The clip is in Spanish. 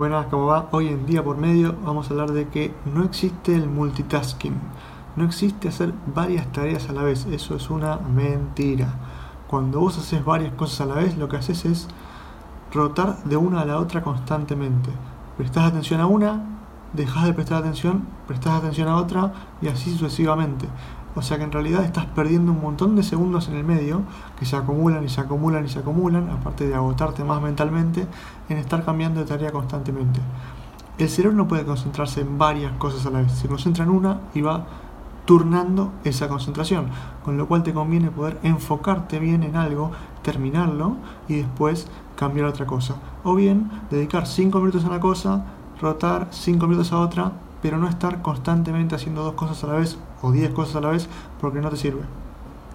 Buenas, ¿cómo va? Hoy en día por medio vamos a hablar de que no existe el multitasking. No existe hacer varias tareas a la vez. Eso es una mentira. Cuando vos haces varias cosas a la vez, lo que haces es rotar de una a la otra constantemente. Prestás atención a una, dejas de prestar atención, prestás atención a otra y así sucesivamente. O sea que en realidad estás perdiendo un montón de segundos en el medio que se acumulan y se acumulan y se acumulan, aparte de agotarte más mentalmente, en estar cambiando de tarea constantemente. El cerebro no puede concentrarse en varias cosas a la vez, se concentra en una y va turnando esa concentración, con lo cual te conviene poder enfocarte bien en algo, terminarlo y después cambiar a otra cosa. O bien dedicar 5 minutos a una cosa, rotar 5 minutos a otra, pero no estar constantemente haciendo dos cosas a la vez o diez cosas a la vez porque no te sirve.